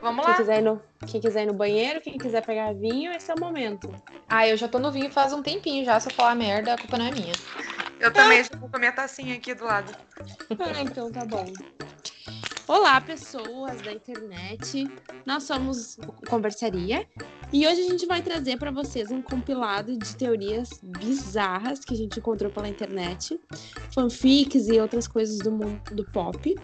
Vamos Quem lá. quiser, no, quem quiser ir no banheiro, quem quiser pegar vinho, esse é o momento. Ah, eu já tô no vinho faz um tempinho já. Se eu falar merda, a culpa não é minha. Eu também já vou com a minha tacinha aqui do lado. Ah, então tá bom. Olá, pessoas da internet. Nós somos o Conversaria e hoje a gente vai trazer para vocês um compilado de teorias bizarras que a gente encontrou pela internet, fanfics e outras coisas do mundo do pop.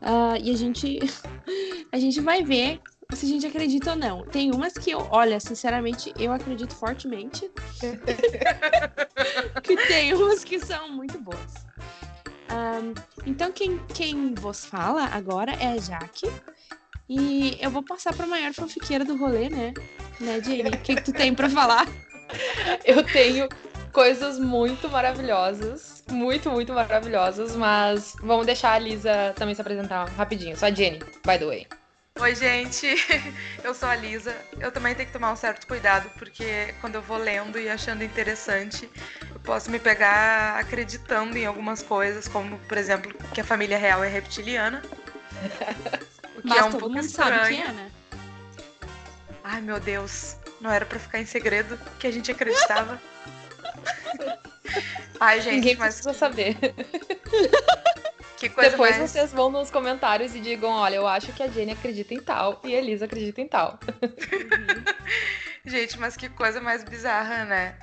Ah, e a gente a gente vai ver se a gente acredita ou não. Tem umas que eu, olha, sinceramente, eu acredito fortemente. que tem umas que são muito boas. Ahn, então, quem, quem vos fala agora é a Jaque. E eu vou passar para a maior fanfiqueira do rolê, né? Né, Jenny? O que, que tu tem para falar? Eu tenho coisas muito maravilhosas. Muito, muito maravilhosas. Mas vamos deixar a Lisa também se apresentar rapidinho. Só a Jenny, by the way. Oi, gente. Eu sou a Lisa. Eu também tenho que tomar um certo cuidado, porque quando eu vou lendo e achando interessante, eu posso me pegar acreditando em algumas coisas, como, por exemplo, que a família real é reptiliana. O que Mas é um todo pouco mundo estranho. sabe que é, né? Ai, meu Deus. Não era pra ficar em segredo que a gente acreditava. Ai, gente, Ninguém mas precisa saber. que coisa Depois mais... vocês vão nos comentários e digam: olha, eu acho que a Jenny acredita em tal e a Elisa acredita em tal. Gente, mas que coisa mais bizarra, né?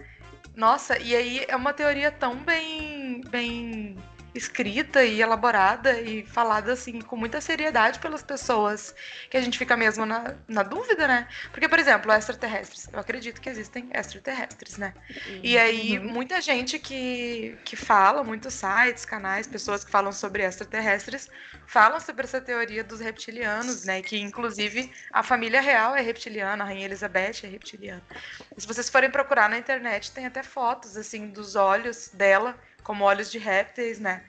Nossa, e aí é uma teoria tão bem, bem escrita e elaborada e falada assim com muita seriedade pelas pessoas que a gente fica mesmo na, na dúvida, né? Porque, por exemplo, extraterrestres. Eu acredito que existem extraterrestres, né? E aí, Uhum. muita gente que, que fala, muitos sites, canais, pessoas que falam sobre extraterrestres, falam sobre essa teoria dos reptilianos, né? Que, inclusive, a família real é reptiliana, a Rainha Elizabeth é reptiliana. E se vocês forem procurar na internet, tem até fotos, assim, dos olhos dela, como olhos de répteis, né?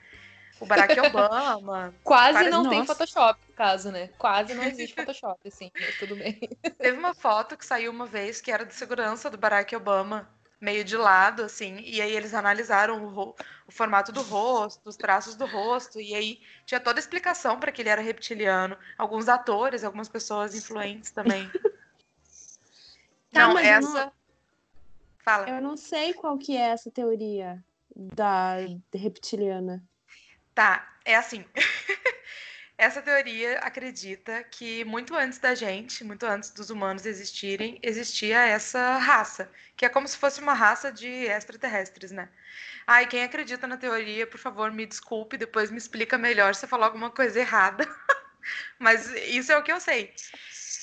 O Barack Obama. Quase Parece- não tem. Photoshop, no caso, né? Quase não existe Photoshop, assim, mas tudo bem. Teve uma foto que saiu uma vez que era de segurança do Barack Obama, meio de lado, assim, e aí eles analisaram o, o formato do rosto, os traços do rosto, e aí tinha toda a explicação para que ele era reptiliano. Alguns atores, algumas pessoas influentes também. Tá, não, essa. não- Fala. Eu não sei qual que é essa teoria da reptiliana. Tá, é assim. Essa teoria acredita que muito antes da gente, muito antes dos humanos existirem, existia essa raça, que é como se fosse uma raça de extraterrestres, né? Ai, quem acredita na teoria, por favor, me desculpe, depois me explica melhor se eu falar alguma coisa errada. Mas isso é o que eu sei.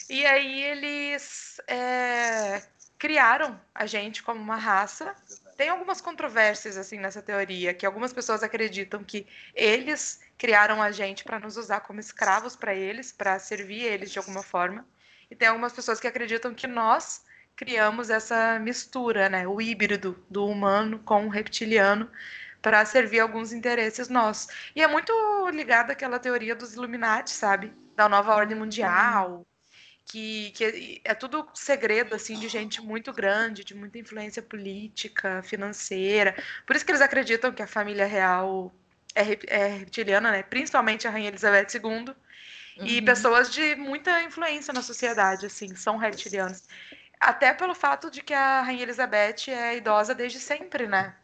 E aí eles é, criaram a gente como uma raça. Tem algumas controvérsias assim nessa teoria, que algumas pessoas acreditam que eles criaram a gente para nos usar como escravos para eles, para servir eles de alguma forma. E tem algumas pessoas que acreditam que nós criamos essa mistura, né, o híbrido do humano com o reptiliano para servir alguns interesses nossos. E é muito ligado àquela teoria dos Illuminati, sabe? Da nova ordem mundial, que, que é tudo segredo assim de gente muito grande, de muita influência política, financeira. Por isso que eles acreditam que a família real é, é reptiliana, né? Principalmente a rainha Elizabeth II e Uhum. pessoas de muita influência na sociedade, assim, são reptilianos. Até pelo fato de que a rainha Elizabeth é idosa desde sempre, né?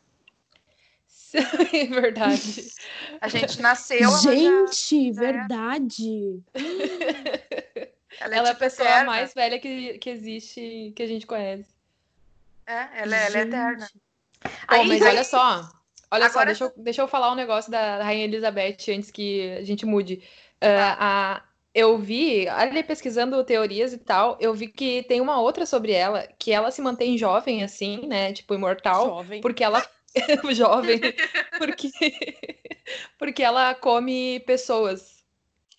É verdade. A gente nasceu, ela já- Gente, verdade. ela é, Ela é a tipo pessoa eterna. mais velha que, que existe, que a gente conhece. É, ela, é- ela é eterna. Bom, Aí- mas aí- olha só. Olha só, Agora- deixa eu, deixa eu falar um negócio da Rainha Elizabeth antes que a gente mude. Ah, a, eu vi, ali pesquisando teorias e tal, eu vi que tem uma outra sobre ela, que ela se mantém jovem, assim, né? Tipo, imortal, Jovem. porque ela. jovem. Porque, porque ela come pessoas.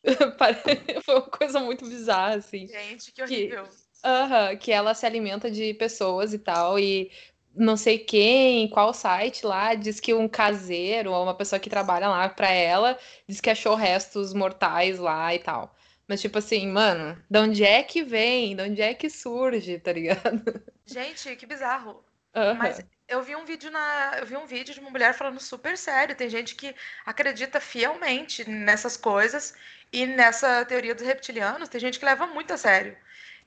Foi uma coisa muito bizarra, assim. Gente, que horrível. Aham, que ela se alimenta de pessoas e tal, e não sei quem, qual site lá, diz que um caseiro ou uma pessoa que trabalha lá pra ela, diz que achou restos mortais lá e tal. Mas, tipo assim, mano, de onde é que vem? De onde é que surge, tá ligado? Gente, que bizarro. Aham. Mas eu vi um vídeo na, eu vi um vídeo de uma mulher falando super sério. Tem gente que acredita fielmente nessas coisas e nessa teoria dos reptilianos. Tem gente que leva muito a sério.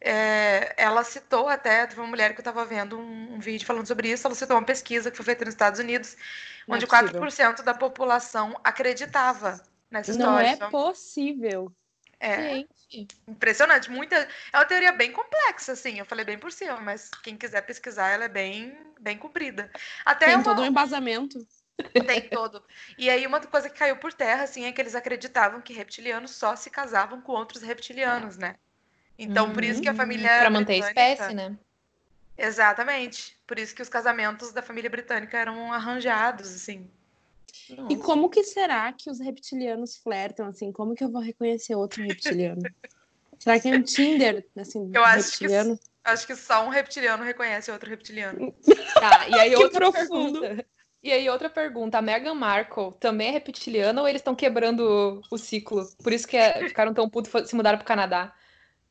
É, ela citou até, uma mulher que eu estava vendo um, um, vídeo falando sobre isso, ela citou uma pesquisa que foi feita nos Estados Unidos, Não onde é 4% da população acreditava nessa história. Não é possível. É. Gente. Impressionante. Muita... É uma teoria bem complexa, assim. Eu falei bem por cima, mas quem quiser pesquisar, ela é bem, bem comprida. Até Tem uma... todo um embasamento. Tem todo. E aí, uma coisa que caiu por terra, assim, é que eles acreditavam que reptilianos só se casavam com outros reptilianos, né? Então, uhum. por isso que a hum, família. Para manter a espécie, né? Exatamente. Por isso que os casamentos da família britânica eram arranjados, assim. E como que será que os reptilianos flertam, assim? Como que eu vou reconhecer outro reptiliano? será que é um Tinder, assim, eu acho reptiliano? Que, acho que só um reptiliano reconhece outro reptiliano. Tá, e aí outra profundo. pergunta. E aí, outra pergunta: a Meghan Markle também é reptiliana ou eles estão quebrando o ciclo? Por isso que é, ficaram tão putos se mudaram pro Canadá.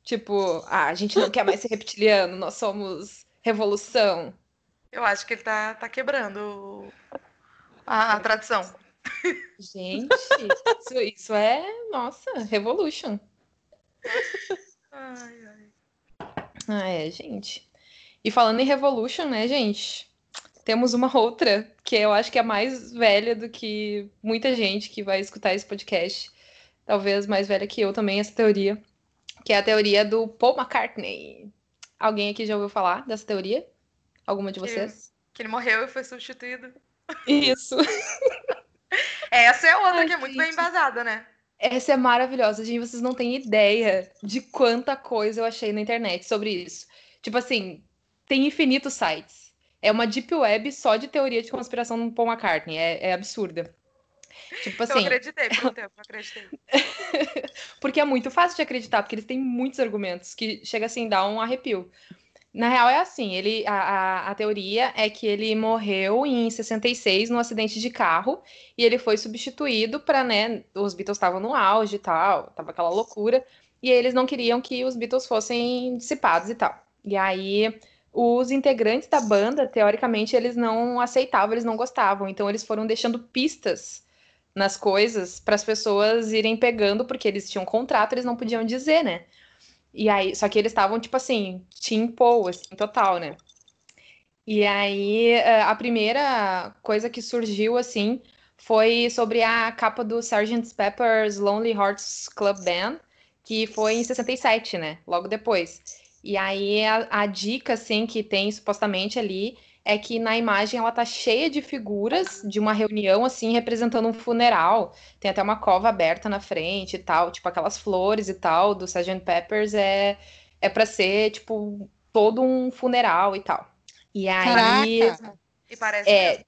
Tipo, ah, a gente não quer mais ser reptiliano, nós somos revolução. Eu acho que ele tá, tá quebrando a, a tradição. Gente, isso, isso é, nossa, revolution. Ai, ai. Ah, é, gente. E falando em revolution, né, gente? Temos uma outra que eu acho que é mais velha do que muita gente que vai escutar esse podcast. Talvez mais velha que eu também, essa teoria que é a teoria do Paul McCartney. Alguém aqui já ouviu falar dessa teoria? Alguma de vocês? Que, que ele morreu e foi substituído. Isso. Essa é outra Ai, que é muito gente. bem embasada, né? Essa é maravilhosa, gente. Vocês não têm ideia de quanta coisa eu achei na internet sobre isso. Tipo assim, tem infinitos sites. É uma deep web só de teoria de conspiração do Paul McCartney. É, é absurda. Tipo assim. Eu acreditei por um tempo, eu acreditei. porque é muito fácil de acreditar, porque eles têm muitos argumentos que chega assim, dá um arrepio. Na real é assim, ele a, a, a, teoria é que ele morreu em 66 num acidente de carro e ele foi substituído para, né, os Beatles estavam no auge e tal, tava aquela loucura, e eles não queriam que os Beatles fossem dissipados e tal. E aí os integrantes da banda, teoricamente, eles não aceitavam, eles não gostavam, então eles foram deixando pistas nas coisas para as pessoas irem pegando, porque eles tinham um contrato, eles não podiam dizer, né? E aí, só que eles estavam, tipo assim, Team Paul, assim, total, né? E aí, eh, a primeira coisa que surgiu, assim, foi sobre a capa do Sgt. Pepper's Lonely Hearts Club Band, que foi em 67, né? Logo depois. E aí, a, a dica, assim, que tem supostamente ali é que na imagem ela tá cheia de figuras de uma reunião, assim, representando um funeral. Tem até uma cova aberta na frente e tal, tipo aquelas flores e tal do Sgt. Peppers é, é para ser, tipo, todo um funeral e tal. E aí. Caraca. E parece é, mesmo.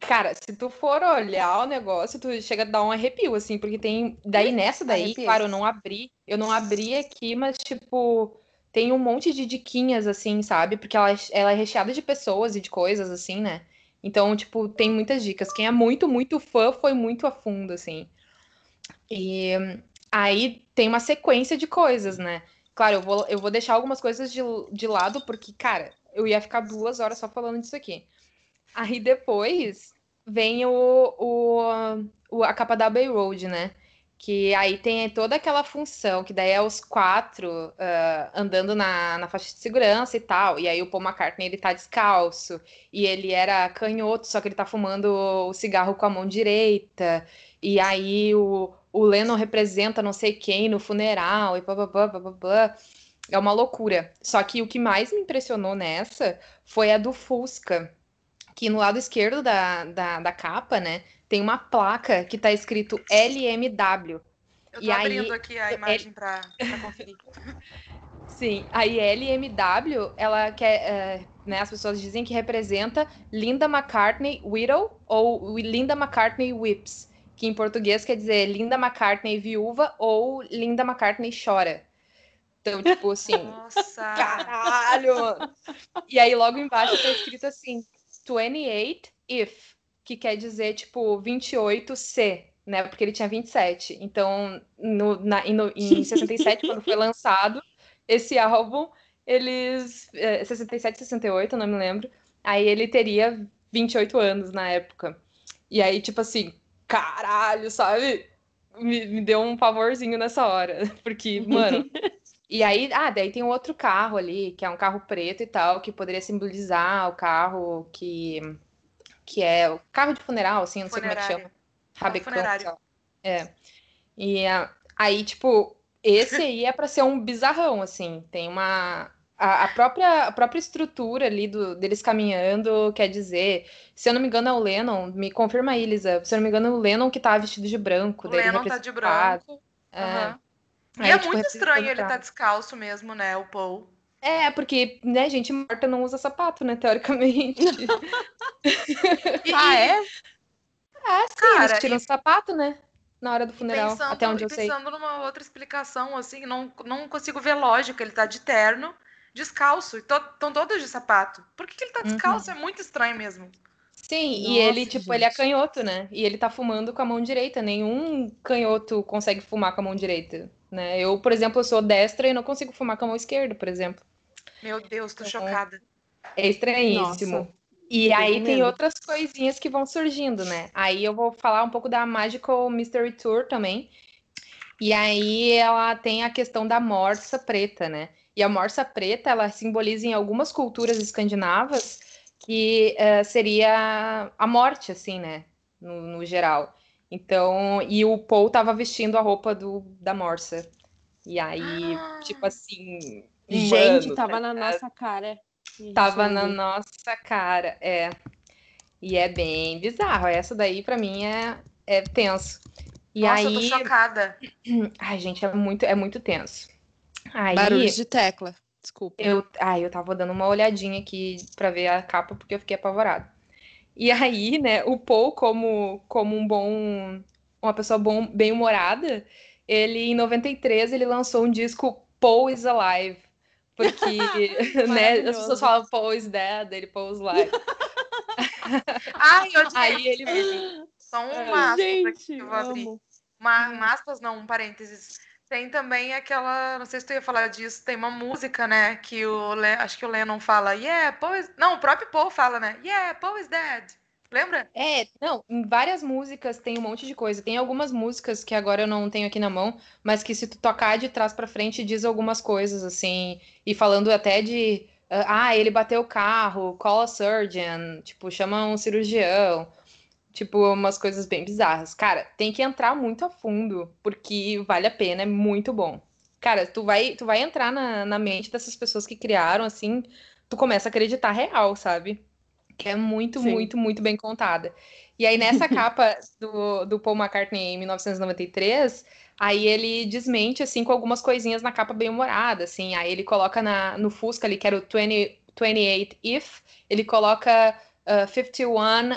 Cara, se tu for olhar o negócio, tu chega a dar um arrepio, assim, porque tem. Daí nessa daí, arrepio. claro, eu não abri. Eu não abri aqui, mas, tipo tem um monte de diquinhas, assim, sabe? Porque ela, ela é recheada de pessoas e de coisas, assim, né? Então, tipo, tem muitas dicas. Quem é muito, muito fã foi muito a fundo, assim. E aí tem uma sequência de coisas, né? Claro, eu vou, eu vou deixar algumas coisas de, de lado, porque, cara, eu ia ficar duas horas só falando disso aqui. Aí depois vem o, o, o a capa da Bay Road, né? Que aí tem toda aquela função, que daí é os quatro uh, andando na, na faixa de segurança e tal, e aí o Paul McCartney ele tá descalço, e ele era canhoto, só que ele tá fumando o cigarro com a mão direita, e aí o, o Lennon representa não sei quem no funeral, e blá, blá, blá, blá, blá. É uma loucura. Só que o que mais me impressionou nessa foi a do Fusca, que no lado esquerdo da, da, da capa, né, tem uma placa que tá escrito LMW. Eu tô e abrindo aí, aqui a imagem L... para conferir. Sim, aí LMW, ela quer, é, né, as pessoas dizem que representa Linda McCartney Widow ou Linda McCartney Whips, que em português quer dizer Linda McCartney viúva ou Linda McCartney chora. Então, tipo assim, Nossa. caralho! E aí logo embaixo tá escrito assim, 28 if que quer dizer, tipo, 28C, né? Porque ele tinha 27. Então, no, na, no, em 67, quando foi lançado esse álbum, eles. É, 67, 68, não me lembro. Aí ele teria 28 anos na época. E aí, tipo assim, caralho, sabe? Me, me deu um pavorzinho nessa hora. Porque, mano. e aí, ah, daí tem um outro carro ali, que é um carro preto e tal, que poderia simbolizar o carro que. Que é o carro de funeral, assim, não sei como é que chama. Rabecão. É. E aí, tipo, esse aí é para ser um bizarrão, assim. Tem uma. A, a, própria, a própria estrutura ali do, deles caminhando quer dizer. Se eu não me engano, é o Lennon. Me confirma aí, Lisa. Se eu não me engano, é o Lennon que tá vestido de branco. O Lennon tá de branco. É. Uhum. E aí, é tipo, muito estranho ele tá descalço mesmo, né? O Paul. É, porque, né, gente morta não usa sapato, né, teoricamente. ah, é? É, sim, Cara, eles tiram e... sapato, né? na hora do funeral, pensando, até onde eu sei. Pensando numa outra explicação, assim, não, não consigo ver lógica. Ele tá de terno, descalço, e estão todos de sapato. Por que, que ele tá descalço? Uhum. É muito estranho mesmo. Sim, Nossa, e ele, tipo, gente. ele é canhoto, né? E ele tá fumando com a mão direita. Nenhum canhoto consegue fumar com a mão direita, né? Eu, por exemplo, eu sou destra e não consigo fumar com a mão esquerda, por exemplo. Meu Deus, tô então, chocada. É estranhíssimo. Nossa. E aí tem outras coisinhas que vão surgindo, né? Aí eu vou falar um pouco da Magical Mystery Tour também. E aí ela tem a questão da morsa preta, né? E a morsa preta, ela simboliza em algumas culturas escandinavas que uh, seria a morte, assim, né? No, no, geral. Então, e o Paul tava vestindo a roupa do, da morsa. E aí, ah. tipo assim. Gente, mano, tava tá na nossa cara. Tava na nossa cara, é. E é bem bizarro. Essa daí, para mim, é, é tenso. E Nossa, aí... eu tô chocada. Ai, gente, é muito, é muito tenso. Aí... Barulho de tecla. Desculpa. Eu, ai, eu tava dando uma olhadinha aqui para ver a capa porque eu fiquei apavorada. E aí, né, o Paul, como, como um bom. Uma pessoa bom, bem humorada, ele em 93 ele lançou um disco Paul is Alive porque, né, as pessoas falam Paul is dead, ele is live. Ai, eu Aí ele Só um aspas Gente, que eu vou abrir. Uma, hum. uma aspas, não, um parênteses. Tem também aquela, não sei se tu ia falar disso, tem uma música, né, que o, acho que o Lennon fala, yeah, Paul is... Não, o próprio Paul fala, né, yeah, Paul is dead. Lembra? É, não, em várias músicas tem um monte de coisa. Tem algumas músicas que agora eu não tenho aqui na mão, mas que se tu tocar de trás para frente diz algumas coisas, assim, e falando até de. Uh, ah, ele bateu o carro, call a surgeon, tipo, chama um cirurgião, tipo, umas coisas bem bizarras. Cara, tem que entrar muito a fundo, porque vale a pena, é muito bom. Cara, tu vai, tu vai entrar na, na mente dessas pessoas que criaram, assim, tu começa a acreditar real, sabe? Que é muito, Sim. muito, muito bem contada. E aí, nessa capa do, do Paul McCartney em 1993, aí ele desmente, assim, com algumas coisinhas na capa bem humorada, assim. Aí ele coloca na, no Fusca ali, que era o 20, 28 if, ele coloca uh, 51 uh,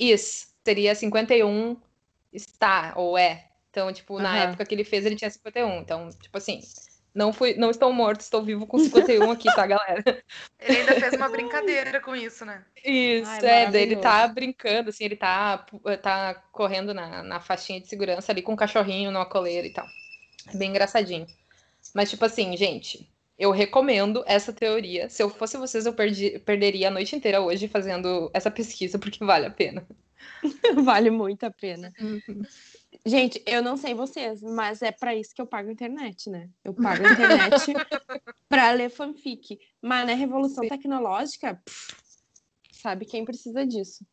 is, seria 51 está, ou é. Então, tipo, na época que ele fez, ele tinha 51. Então, tipo assim, não, fui, não estou morto, estou vivo com 51 aqui, tá, galera? Ele ainda fez uma brincadeira com isso, né? Isso, Ai, é, ele tá brincando, assim, ele tá, tá correndo na, na faixinha de segurança ali com um cachorrinho numa coleira e tal. É bem engraçadinho. Mas, tipo assim, gente, eu recomendo essa teoria. Se eu fosse vocês, eu perdi, perderia a noite inteira hoje fazendo essa pesquisa, porque vale a pena. vale muito a pena. Uhum. Gente, eu não sei vocês, mas é para isso que eu pago a internet, né? Eu pago a internet para ler fanfic. Mas na revolução Sim. tecnológica, pff, sabe quem precisa disso?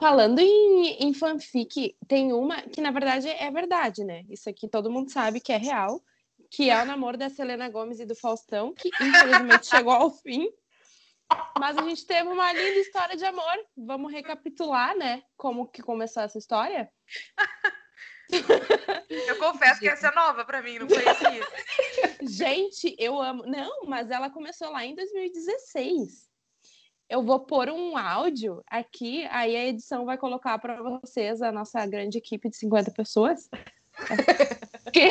Falando em, em fanfic, tem uma que na verdade é verdade, né? Isso aqui todo mundo sabe que é real, que é o namoro da Selena Gomes e do Faustão, que infelizmente chegou ao fim. Mas a gente teve uma linda história de amor. Vamos recapitular, né? Como que começou essa história? Eu confesso que essa é nova para mim, não conhecia. Gente, eu amo. Não, mas ela começou lá em 2016. Eu vou pôr um áudio aqui, aí a edição vai colocar para vocês a nossa grande equipe de 50 pessoas. que,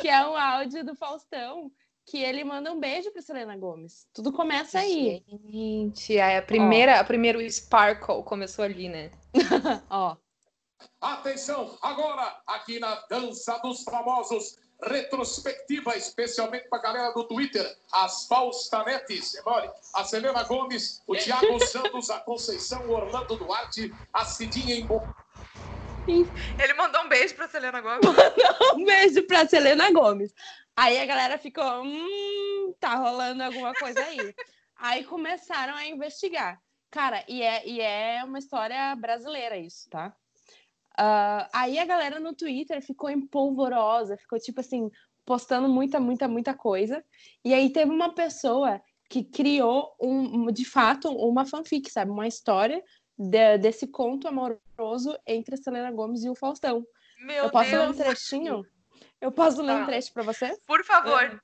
que é um áudio do Faustão que ele manda um beijo para Selena Gomes. Tudo começa aí. Gente, a primeira, a primeiro Sparkle começou ali, né? Ó. Atenção, agora, aqui na Dança dos Famosos, retrospectiva, especialmente para a galera do Twitter, as falstanetes, Emole, a Selena Gomes, o Thiago Santos, a Conceição, o Orlando Duarte, a Cidinha em Ele mandou um beijo pra Selena Gomes. um beijo pra Selena Gomes. Aí a galera ficou, hum, tá rolando alguma coisa aí. aí começaram a investigar. Cara, e é, e é uma história brasileira isso, tá? Uh, aí a galera no Twitter ficou empolvorosa, ficou tipo assim, postando muita, muita, muita coisa. E aí teve uma pessoa que criou, um, de fato, uma fanfic, sabe? Uma história de, desse conto amoroso entre a Selena Gomes e o Faustão. Meu Eu posso Deus. ler um trechinho? Eu posso ler um Tá. trecho para você? Por favor.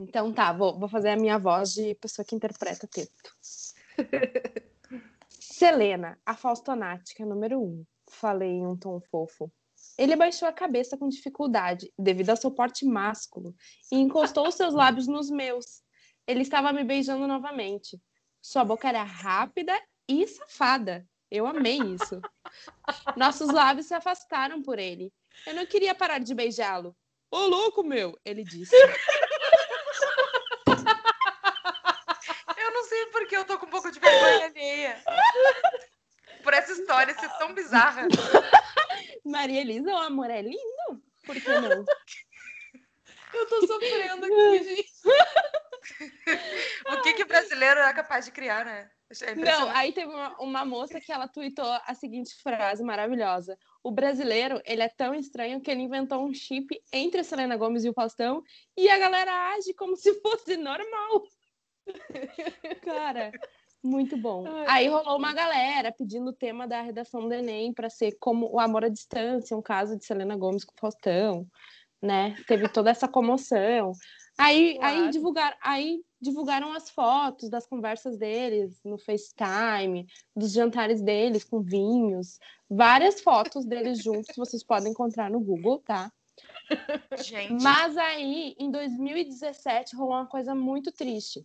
Então tá, vou, vou fazer a minha voz de pessoa que interpreta texto. Selena, a Faustonática número um. Falei em um tom fofo. Ele baixou a cabeça com dificuldade, devido ao seu porte másculo, e encostou os seus lábios nos meus. Ele estava me beijando novamente. Sua boca era rápida e safada. Eu amei isso. Nossos lábios se afastaram por ele. Eu não queria parar de beijá-lo. Ô, louco, meu! Ele disse. Eu não sei porque eu tô com um pouco de vergonha alheia. Por essa história ser tão bizarra. Maria Elisa, o amor é lindo. Por que não? Eu tô sofrendo aqui, gente. O que que brasileiro é capaz de criar, né? É Não, aí teve uma, uma moça que ela tweetou a seguinte frase maravilhosa. O brasileiro, ele é tão estranho que ele inventou um chip entre a Selena Gomes e o Faustão e a galera age como se fosse normal. Cara, muito bom. Aí rolou uma galera pedindo o tema da redação do Enem para ser como o amor à distância, um caso de Selena Gomes com o Faustão, né? Teve toda essa comoção. Aí, aí, Claro. divulgaram, aí divulgaram as fotos das conversas deles no FaceTime, dos jantares deles com vinhos, várias fotos deles juntos, vocês podem encontrar no Google, tá? Gente, Mas aí, em 2017, rolou uma coisa muito triste.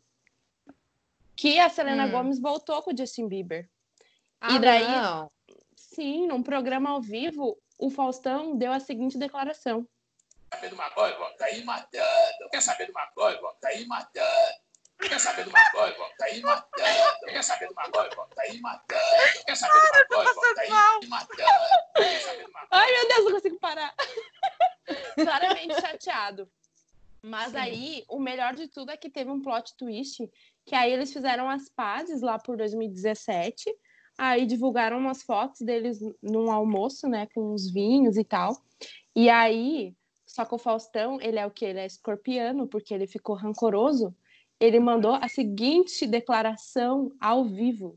Que a Selena Hum. Gomes voltou com o Justin Bieber. Ah, E daí- não. Sim, num programa ao vivo, o Faustão deu a seguinte declaração. Quer saber de uma coisa? Tá aí matando. Quer saber de uma coisa? Tá aí matando. Quer saber de uma coisa? Tá aí matando. Quer saber de uma coisa? Tá aí matando. Quer saber de uma coisa? Tá aí matando. Ai, meu Deus, não consigo parar. Claramente chateado. Mas Sim. aí, o melhor de tudo é que teve um plot twist, que aí eles fizeram as pazes lá por 2017, aí divulgaram umas fotos deles num almoço, né, com uns vinhos e tal. E aí, só que o Faustão, ele é o que? Ele é escorpiano, porque ele ficou rancoroso. Ele mandou a seguinte declaração ao vivo.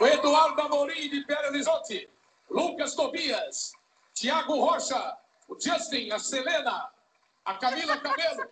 O Eduardo Amorim de Belo Horizonte, Lucas Tobias, Tiago Rocha, o Justin, a Selena, a Camila Cabelo.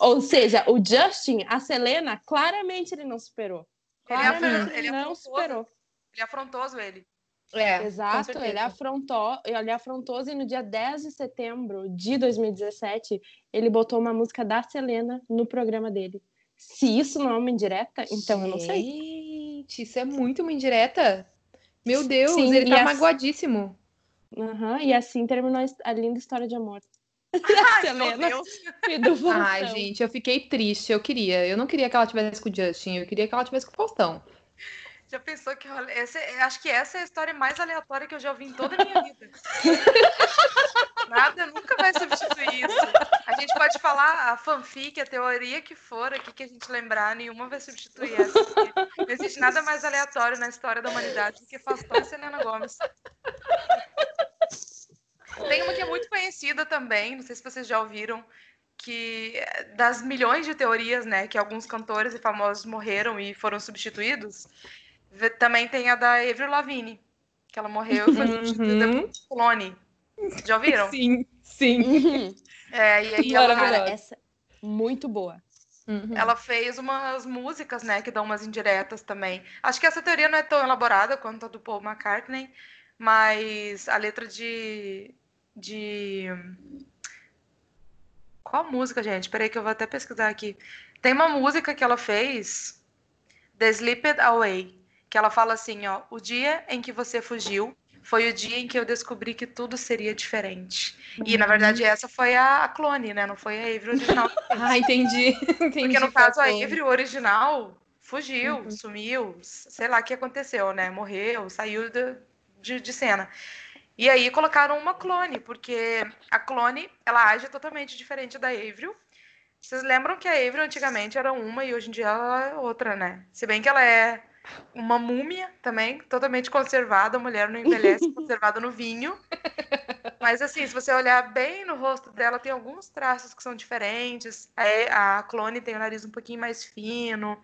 Ou seja, o Justin, a Selena, claramente ele não superou. Ele é Claramente ele é não afrontoso. superou. ele é afrontoso, ele. É, Exato, ele afrontou, ele afrontou e no dia 10 de setembro de 2017, ele botou uma música da Selena no programa dele. Se isso não é uma indireta, então eu não sei. Gente, isso é muito uma indireta. Meu Deus, Sim, ele tá magoadíssimo. Aham, e assim terminou a linda história de amor. Ai, Selena. Ai, gente, eu fiquei triste. Eu queria. Eu não queria que ela tivesse com o Justin. Eu queria que ela tivesse com o Faustão. Já pensou que rolê- esse, acho que essa é a história mais aleatória que eu já ouvi em toda a minha vida. Nada nunca vai substituir isso. A gente pode falar a fanfic, a teoria que for aqui que a gente lembrar, nenhuma vai substituir essa. Não existe nada mais aleatório na história da humanidade do que Faustão e Selena Gomes. Tem uma que é muito conhecida também, não sei se vocês já ouviram, que é das milhões de teorias, né, que alguns cantores e famosos morreram e foram substituídos, também tem a da Avril Lavigne, que ela morreu e foi substituída por Uhum. um clone. Já ouviram? Sim, sim. Uhum. É, e aí ela, Maravilhosa. Cara, essa muito boa. Uhum. ela fez umas músicas, né, que dão umas indiretas também. Acho que essa teoria não é tão elaborada quanto a do Paul McCartney, mas a letra de de qual música, gente? Peraí que eu vou até pesquisar aqui. Tem uma música que ela fez, The Slipped Away, que ela fala assim, ó, o dia em que você fugiu foi o dia em que eu descobri que tudo seria diferente. E, na verdade, essa foi a clone, né? Não foi a Avery original. ah, entendi. entendi. Porque, no caso, a Avery original fugiu, uhum. sumiu, sei lá o que aconteceu, né? Morreu, saiu de, de, de cena. E aí colocaram uma clone, porque a clone, ela age totalmente diferente da Avery. Vocês lembram que a Avery antigamente era uma e hoje em dia ela é outra, né? Se bem que ela é uma múmia também, totalmente conservada, a mulher não envelhece, conservada no vinho. Mas assim, se você olhar bem no rosto dela, tem alguns traços que são diferentes. A clone tem o nariz um pouquinho mais fino.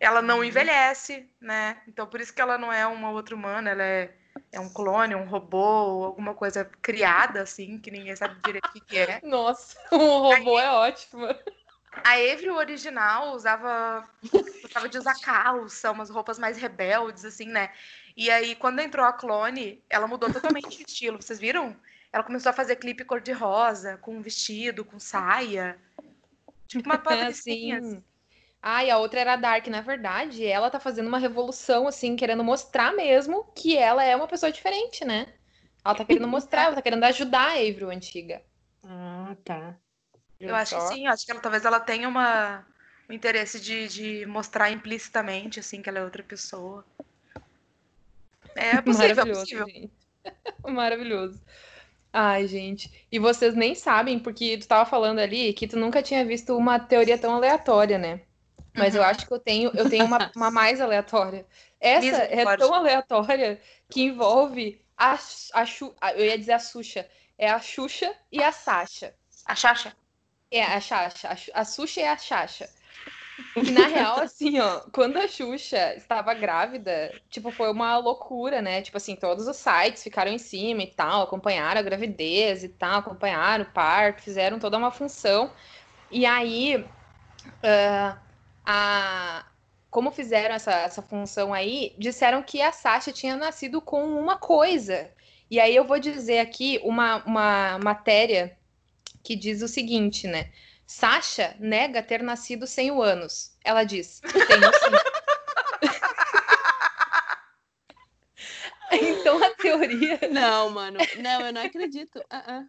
Ela não uhum. envelhece, né? Então por isso que ela não é uma outra humana, ela é é um clone, um robô, alguma coisa criada, assim, que ninguém sabe direito o que é. Nossa, um robô Aí, é ótimo. A Avery, original, usava. gostava de usar calça, umas roupas mais rebeldes, assim, né? E aí, quando entrou a clone, ela mudou totalmente de estilo. Vocês viram? Ela começou a fazer clipe cor-de-rosa, com vestido, com saia. Tipo uma patricinha. É, assim. Ah, e a outra era a Dark, na verdade, ela tá fazendo uma revolução, assim, querendo mostrar mesmo que ela é uma pessoa diferente, né? Ela tá querendo mostrar, ela tá querendo ajudar a Avery antiga. Ah, tá. Eu, acho que sim, eu acho que ela, talvez ela tenha uma, um interesse de, de mostrar implicitamente, assim, que ela é outra pessoa. É possível, é Maravilhoso, é possível. Gente. Maravilhoso. Ai, gente. E vocês nem sabem, porque tu tava falando ali que tu nunca tinha visto uma teoria tão aleatória, né? Mas uhum. eu acho que eu tenho, eu tenho uma, uma mais aleatória. Essa é tão aleatória que envolve a, a, a, eu ia dizer a Xuxa. É a Xuxa e a Sasha. A Xaxa? É, a Xaxa. A, Xuxa e a Xaxa. E na real, assim, ó, quando a Xuxa estava grávida, tipo, foi uma loucura, né? Tipo assim, todos os sites ficaram em cima e tal, acompanharam a gravidez e tal, acompanharam o parto, fizeram toda uma função. E aí, uh, a, como fizeram essa, essa função aí, disseram que a Sasha tinha nascido com uma coisa. E aí eu vou dizer aqui uma, uma matéria que diz o seguinte, né? Sasha nega ter nascido sem o ânus. Ela diz, tenho sim. então a teoria. Não, mano. Não, eu não acredito. Uh -uh.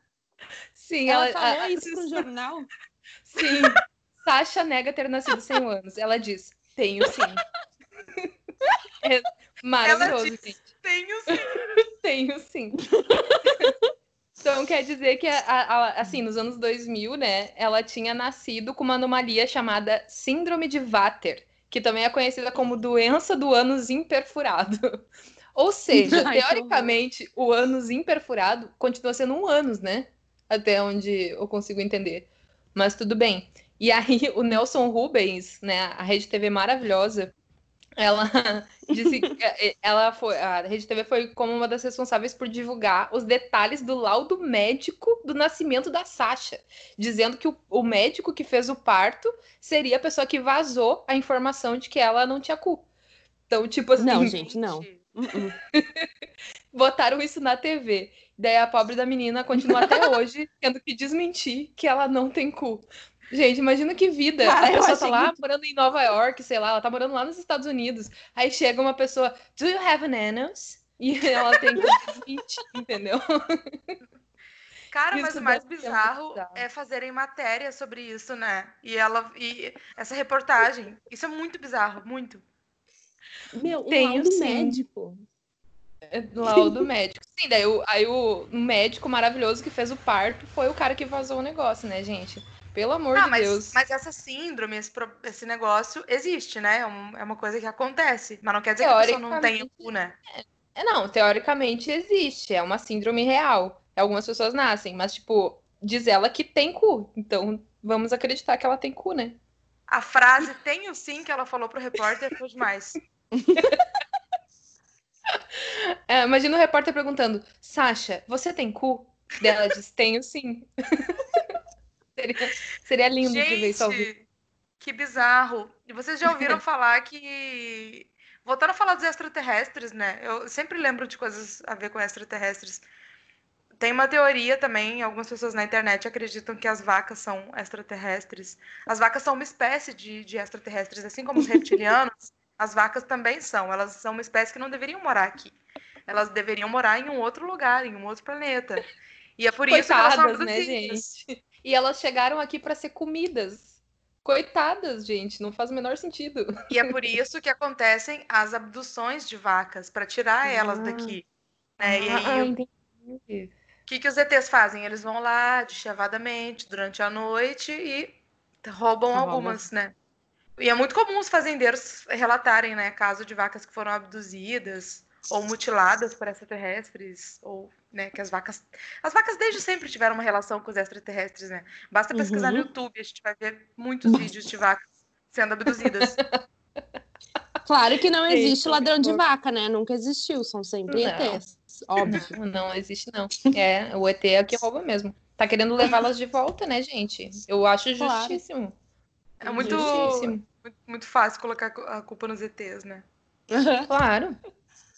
Sim, ela, ela falou a, isso no jornal. Sim. Sasha nega ter nascido sem anos. Ela diz: Tenho sim. É maravilhoso, diz, gente. Tenho sim. Tenho sim. Então quer dizer que, a, a, assim, nos anos 2000, né, ela tinha nascido com uma anomalia chamada Síndrome de Vater, que também é conhecida como doença do ânus imperfurado. Ou seja, Ai, teoricamente, o ânus imperfurado continua sendo um ânus, né? Até onde eu consigo entender. Mas tudo bem. E aí o Nelson Rubens, né, a Rede TV maravilhosa, ela disse que é, ela foi a Rede TV foi como uma das responsáveis por divulgar os detalhes do laudo médico do nascimento da Sasha, dizendo que o, o médico que fez o parto seria a pessoa que vazou a informação de que ela não tinha cu. Então, tipo assim, não, gente, não. Uh-uh. Botaram isso na TV. Daí a pobre da menina continua até hoje tendo que desmentir que ela não tem cu. Gente, imagina que vida. Cara, a pessoa tá lá muito... morando em Nova York, sei lá, ela tá morando lá nos Estados Unidos. Aí chega uma pessoa, do you have nanos? E ela tem que desmentir, entendeu? Cara, isso mas o mais bizarro é fazerem matéria sobre isso, né? E ela e essa reportagem, isso é muito bizarro, muito. Meu, o Tenho, laudo sim. médico. É, laudo médico. Sim, daí o, aí o médico maravilhoso que fez o parto foi o cara que vazou o negócio, né, gente? Pelo amor ah, de mas, Deus. Mas essa síndrome, esse, esse negócio existe, né? É, um, é, uma coisa que acontece. Mas não quer dizer que a pessoa não tenha cu, né? É, não, teoricamente existe. É uma síndrome real. Algumas pessoas nascem, mas, tipo, diz ela que tem cu. Então, vamos acreditar que ela tem cu, né? A frase tenho sim que ela falou pro repórter foi demais. é, imagina o repórter perguntando: Sasha, você tem cu? Dela diz: Tenho sim. Seria, seria lindo Gente, de ver isso ao vivo. Que bizarro. E vocês já ouviram falar que. Voltando a falar dos extraterrestres, né? Eu sempre lembro de coisas a ver com extraterrestres. Tem uma teoria também, algumas pessoas na internet acreditam que as vacas são extraterrestres. As vacas são uma espécie de, de extraterrestres, assim como os reptilianos, as vacas também são. Elas são uma espécie que não deveriam morar aqui. Elas deveriam morar em um outro lugar, em um outro planeta. E é por isso que elas são Coitadas, né, abduzidas. gente? E elas chegaram aqui para ser comidas. Coitadas, gente, não faz o menor sentido. E é por isso que acontecem as abduções de vacas, para tirar elas Ah. daqui. né? E aí, Ah, o entendi. que, que os ETs fazem? Eles vão lá deschavadamente durante a noite e roubam Roubam. algumas, né? E é muito comum os fazendeiros relatarem, né, caso de vacas que foram abduzidas ou mutiladas por extraterrestres, ou, né, que as vacas... As vacas desde sempre tiveram uma relação com os extraterrestres, né? Basta pesquisar no Uhum. YouTube, a gente vai ver muitos vídeos de vacas sendo abduzidas. Claro que não existe por ladrão de vaca, né? Nunca existiu, são sempre Não. ETs. Óbvio. Não, não existe, não. É, o ET é o que rouba mesmo. Tá querendo levá-las de volta, né, gente? Eu acho Claro. justíssimo. É muito, Justíssimo. muito, muito fácil colocar a culpa nos ETs, né? Claro.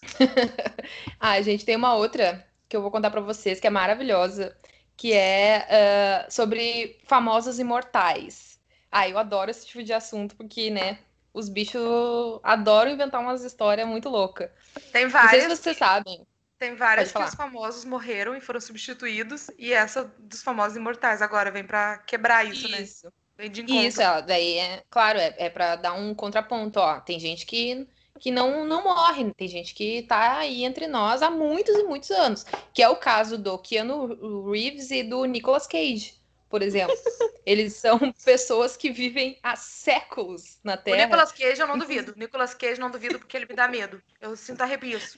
ah, gente, tem uma outra que eu vou contar pra vocês que é maravilhosa, que é ah, sobre famosos imortais. Ah, eu adoro esse tipo de assunto porque, né, os bichos adoram inventar umas histórias muito loucas. Tem Não sei várias, se vocês sabem. tem várias que os famosos morreram e foram substituídos, e essa dos famosos imortais agora vem pra quebrar isso, né? Isso. Vem de encontro. Isso, ó, daí é, claro, é, é para dar um contraponto, ó. Tem gente que, que não, não morre, tem gente que tá aí entre nós há muitos e muitos anos, que é o caso do Keanu Reeves e do Nicolas Cage, por exemplo. Eles são pessoas que vivem há séculos na O Terra. Nicolas Cage eu não duvido. Nicolas Cage não duvido porque ele me dá medo. Eu sinto arrepios.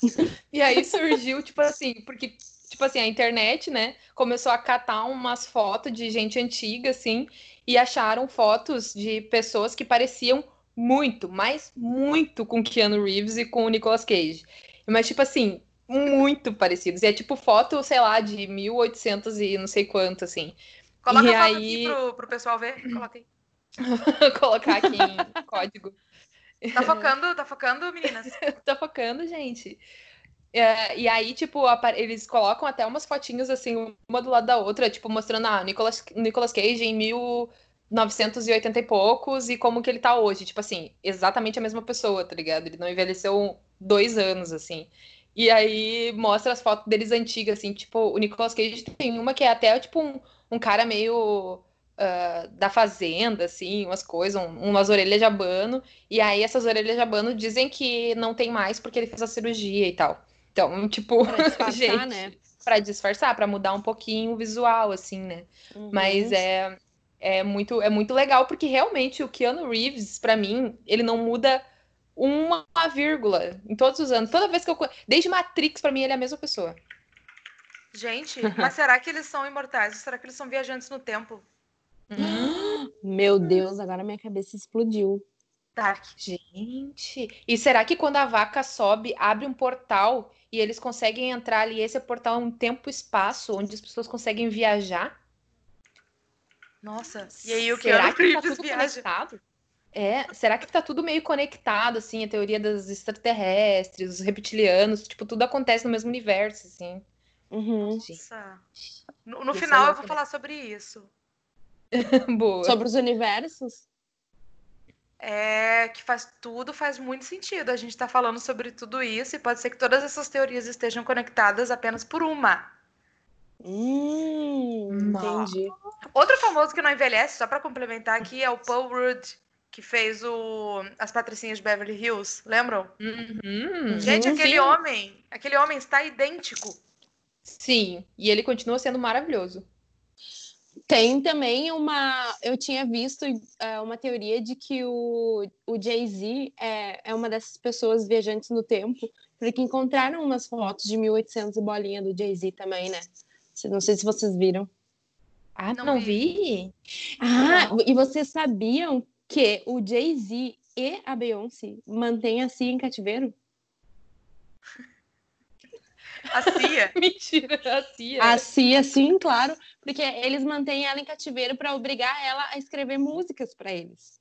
E aí surgiu, tipo assim, porque, tipo assim, a internet, né, começou a catar umas fotos de gente antiga, assim, e acharam fotos de pessoas que pareciam muito, mas muito com Keanu Reeves e com o Nicolas Cage. Mas, tipo assim, muito parecidos. E é tipo foto, sei lá, de 1800 e não sei quanto, assim. Coloca E a foto aí- aqui pro, pro pessoal ver. Coloca aí. Colocar aqui em código. Tá focando, tá focando, meninas? tá focando, gente. É, e aí, tipo, eles colocam até umas fotinhos assim, uma do lado da outra, tipo, mostrando ah, Nicolas, Nicolas Cage em 1980 e poucos e como que ele tá hoje. Tipo assim, exatamente a mesma pessoa, tá ligado? Ele não envelheceu dois anos, assim. E aí mostra as fotos deles antigas, assim, tipo, o Nicolas Cage tem uma que é até, tipo, um, um cara meio ah, da fazenda, assim, umas coisas, um- umas orelhas de abano. E aí essas orelhas de abano dizem que não tem mais porque ele fez a cirurgia e tal. Então, tipo, Pra disfarçar, gente, né? pra disfarçar, pra mudar um pouquinho o visual, assim, né? Uhum. Mas é, é, muito, é muito legal, porque realmente o Keanu Reeves, pra mim, ele não muda uma vírgula em todos os anos. Toda vez que eu. Desde Matrix, pra mim, ele é a mesma pessoa. Gente, mas será que eles são imortais? Ou será que eles são viajantes no tempo? Meu Deus, agora minha cabeça explodiu. Dark. Gente, e será que quando a vaca sobe, abre um portal e eles conseguem entrar ali? Esse portal é um tempo e espaço onde as pessoas conseguem viajar? Nossa. E aí o será Keanu que tá tudo conectado? É, será que tá tudo meio conectado, assim, a teoria dos extraterrestres, os reptilianos, tipo, tudo acontece no mesmo universo, assim. Uhum. Nossa. No, no Isso é final eu vou falar sobre isso. Boa. Sobre os universos? É que faz tudo faz muito sentido. A gente tá falando sobre tudo isso e pode ser que todas essas teorias estejam conectadas apenas por uma. Hum, entendi. Outro famoso que não envelhece, só pra complementar aqui, é o Paul Rudd, que fez o As Patricinhas de Beverly Hills. Lembram? Uhum. Gente, Uhum, aquele sim. homem, aquele homem está idêntico. Sim, e ele continua sendo maravilhoso. Tem também uma. Eu tinha visto é, uma teoria de que o, o Jay-Z é, é uma dessas pessoas viajantes no tempo, porque encontraram umas fotos de 1800 e bolinha do Jay-Z também, né? Não sei se vocês viram. Ah, Não não, vi. vi? Ah, e vocês sabiam que o Jay-Z e a Beyoncé mantêm a Cia em cativeiro? A Cia. Mentira, a Cia. A Cia, sim, claro, porque eles mantêm ela em cativeiro para obrigar ela a escrever músicas para eles.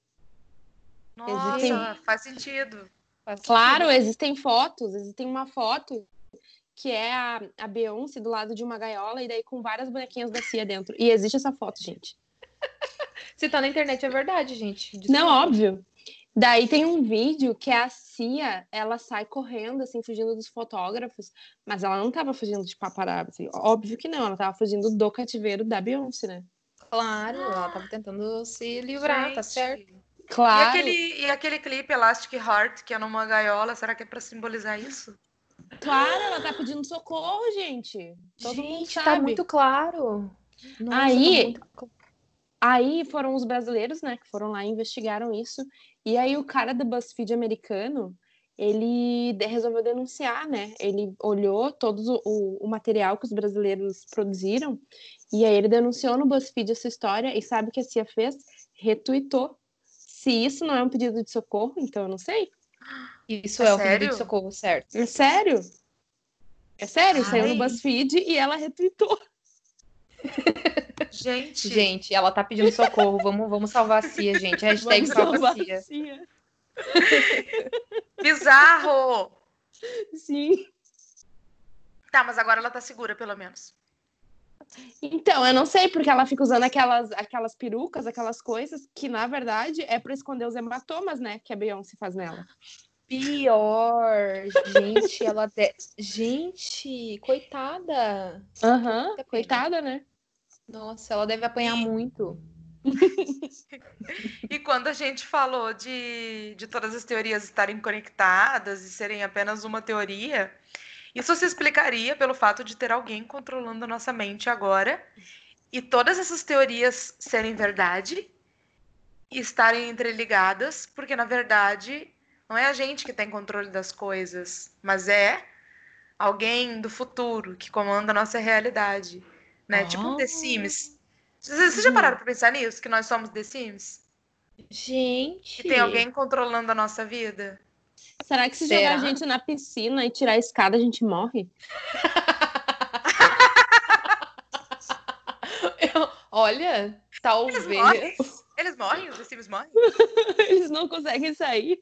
Nossa, Existem- faz sentido. Faz Claro, sentido. existem fotos, existem uma foto que é a, a Beyoncé do lado de uma gaiola e daí com várias bonequinhas da Cia dentro. E existe essa foto, gente. Se tá na internet é verdade, gente. Não, Desculpa. óbvio. Daí tem um vídeo que a Cia, ela sai correndo, assim, fugindo dos fotógrafos, mas ela não tava fugindo de paparazzi. Óbvio que não, ela tava fugindo do cativeiro da Beyoncé, né? Claro, ela tava tentando se livrar, tá Gente. certo? Claro, E aquele, e aquele clipe Elastic Heart, que é numa gaiola, será que é pra simbolizar isso? Claro, ela tá pedindo socorro, gente. Todo mundo Gente, sabe. tá muito claro. Nossa, Aí- tá muito Aí foram os brasileiros, né, que foram lá e investigaram isso. E aí o cara do BuzzFeed americano, ele resolveu denunciar, né? Ele olhou todo o, o- o material que os brasileiros produziram e aí ele denunciou no BuzzFeed essa história e sabe o que a Cia fez? Retuitou. Se isso não é um pedido de socorro, então eu não sei. Isso É é, o pedido de socorro, certo? É sério? É sério, saiu no Ai. BuzzFeed e ela retuitou. Gente, Gente, ela tá pedindo socorro. Vamos, vamos salvar a Cia, gente. Hashtag Vamos salva salvar a Cia. a Cia. bizarro! Sim. Tá, mas agora ela tá segura, pelo menos. Então, eu não sei, porque ela fica usando aquelas, aquelas perucas, aquelas coisas, que na verdade é pra esconder os hematomas, né? Que a Beyoncé faz nela. Pior. Gente, ela. De... Gente, coitada. Aham, pena. coitada, né? Nossa, ela deve apanhar muito. E quando a gente falou de, de todas as teorias estarem conectadas e serem apenas uma teoria, isso se explicaria pelo fato de ter alguém controlando a nossa mente agora e todas essas teorias serem verdade e estarem entreligadas, porque na verdade não é a gente que tem controle das coisas, mas é alguém do futuro que comanda a nossa realidade, né? Tipo um The Ah. Sims. Vocês já pararam pra pensar nisso? Que nós somos The Sims? Gente. Que tem alguém controlando a nossa vida? Será que se Será? jogar a gente na piscina e tirar a escada, a gente morre? Eu- Olha, talvez. morrem? Eles morrem? Os The Sims morrem? Eles não conseguem sair.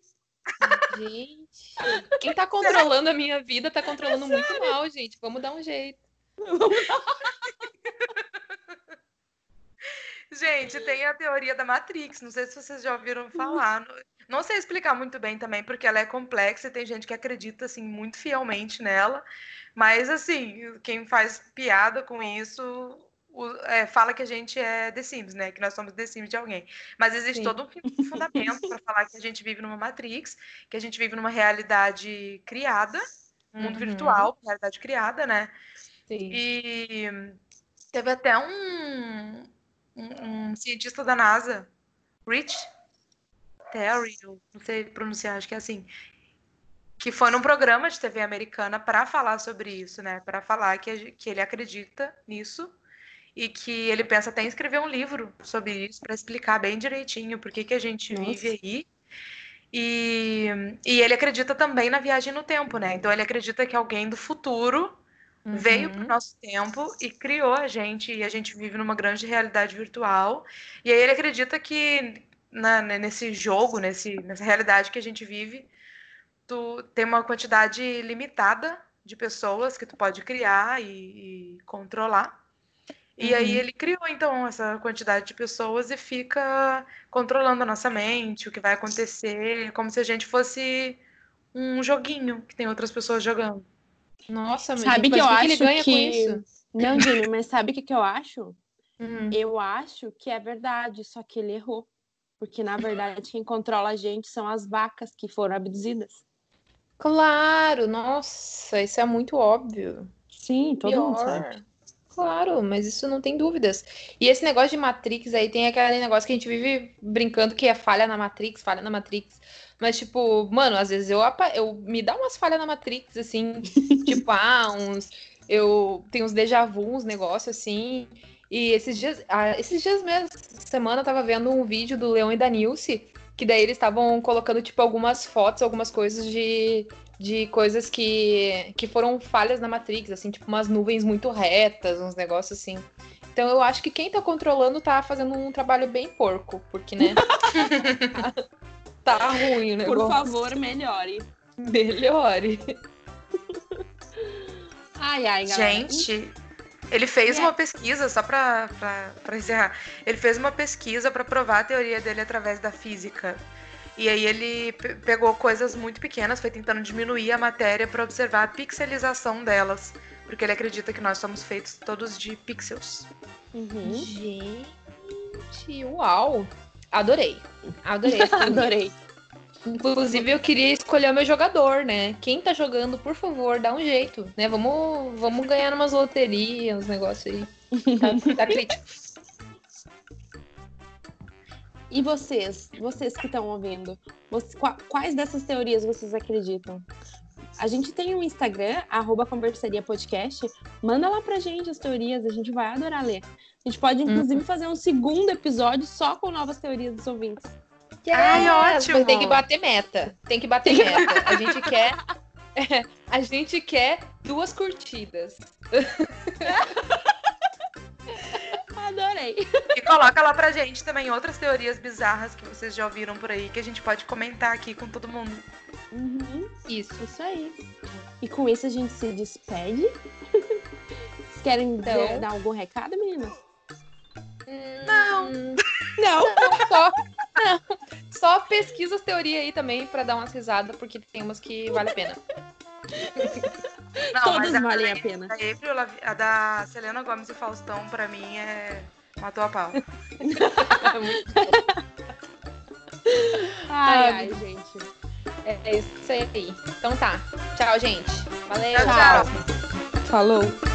Gente, quem tá controlando a minha vida tá controlando muito mal, gente. Vamos dar um jeito. Gente, tem a teoria da Matrix. Não sei se vocês já ouviram falar. Não- Não sei explicar muito bem também, porque ela é complexa e tem gente que acredita assim muito fielmente nela. Mas assim, quem faz piada com isso o- é, fala que a gente é The Sims, né? Que nós somos The Sims de alguém. Mas existe Sim. todo um fu- fundamento para falar que a gente vive numa Matrix, que a gente vive numa realidade criada, um mundo Uhum. virtual, realidade criada, né? Sim. E teve até um, um, um cientista da NASA, Rich Terry, não sei pronunciar, acho que é assim, que foi num programa de TV americana para falar sobre isso, né? Para falar que, que ele acredita nisso e que ele pensa até em escrever um livro sobre isso para explicar bem direitinho por que, que a gente Nossa. vive aí. E, e ele acredita também na viagem no tempo, né? Então ele acredita que alguém do futuro veio para o Uhum. nosso tempo e criou a gente, e a gente vive numa grande realidade virtual. E aí ele acredita que na- né, nesse jogo, nesse, nessa realidade que a gente vive, tu tem uma quantidade limitada de pessoas que tu pode criar e, e controlar. E aí Uhum. ele criou, então, essa quantidade de pessoas e fica controlando a nossa mente, o que vai acontecer, como se a gente fosse um joguinho que tem outras pessoas jogando. Nossa, mas, Sabe gente, que eu que, que ele acho ganha com que- isso? Não, Jimmy, mas sabe o que, que eu acho? Hum. Eu acho que é verdade, só que ele errou. Porque, na verdade, quem controla a gente são as vacas que foram abduzidas. Claro, nossa, isso é muito óbvio. Sim, todo mundo Pior. sabe. Claro, mas isso não tem dúvidas. E esse negócio de Matrix aí tem aquele negócio que a gente vive brincando que é falha na Matrix, falha na Matrix. Mas, tipo, mano, às vezes eu, eu me dá umas falhas na Matrix, assim, tipo, ah, uns. Eu tenho uns déjà vu, uns negócios assim. E esses dias, ah, esses dias mesmo, semana eu tava vendo um vídeo do Leão e da Nilce, que daí eles estavam colocando, tipo, algumas fotos, algumas coisas de, de coisas que, que foram falhas na Matrix, assim, tipo umas nuvens muito retas, uns negócios assim. Então eu acho que quem tá controlando tá fazendo um trabalho bem porco, porque, né? tá, tá ruim o Por favor, melhore. Melhore. Ai, ai, galera. Gente, ele fez É. uma pesquisa, só pra, pra, pra encerrar, ele fez uma pesquisa pra provar a teoria dele através da física. E aí ele pegou coisas muito pequenas, foi tentando diminuir a matéria para observar a pixelização delas, porque ele acredita que nós somos feitos todos de pixels. Uhum. Gente, uau! Adorei. Adorei. Adorei. Inclusive, eu queria escolher o meu jogador, né? Quem tá jogando, por favor, dá um jeito, né? Vamos, vamos ganhar umas loterias, uns negócios aí. Tá, tá crítico. E vocês, vocês que estão ouvindo, vocês, quais dessas teorias vocês acreditam? A gente tem um Instagram, arroba Conversaria Podcast. Manda lá pra gente as teorias, a gente vai adorar ler. A gente pode, inclusive, uhum. fazer um segundo episódio só com novas teorias dos ouvintes. Ai, ótimo! Mas tem que bater meta. Tem que bater meta. A gente quer. a gente quer duas curtidas. Adorei. Coloca lá pra gente também outras teorias bizarras que vocês já ouviram por aí, que a gente pode comentar aqui com todo mundo. Uhum. Isso, isso aí. E com isso a gente se despede. Vocês querem então... dar algum recado, meninas? Não. Não. Só, não. Só pesquisa as teorias aí também pra dar umas risadas, porque tem umas que vale a pena. Não, Todas valem a pena. A, April, a da Selena Gomes e Faustão, pra mim, é. Matou a pau. ai, ai, gente. É isso aí. Então tá. Tchau, gente. Valeu. tchau. tchau. Falou.